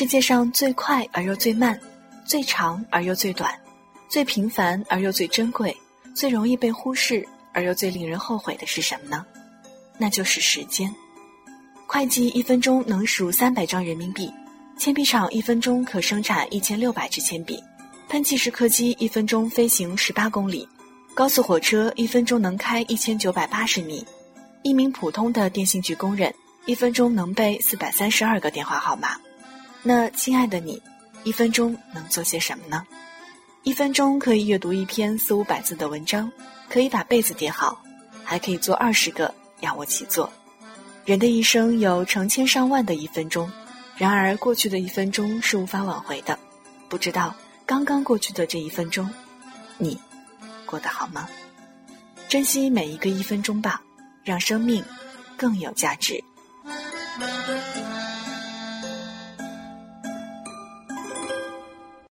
世界上最快而又最慢，最长而又最短，最平凡而又最珍贵，最容易被忽视而又最令人后悔的是什么呢？那就是时间。会计一分钟能数三百张人民币，铅笔厂一分钟可生产一千六百支铅笔，喷气式客机一分钟飞行十八公里，高速火车一分钟能开一千九百八十米，一名普通的电信局工人一分钟能背四百三十二个电话号码。那亲爱的你，一分钟能做些什么呢？一分钟可以阅读一篇四五百字的文章，可以把被子叠好，还可以做二十个仰卧起坐。人的一生有成千上万的一分钟，然而过去的一分钟是无法挽回的。不知道刚刚过去的这一分钟，你过得好吗？珍惜每一个一分钟吧，让生命更有价值。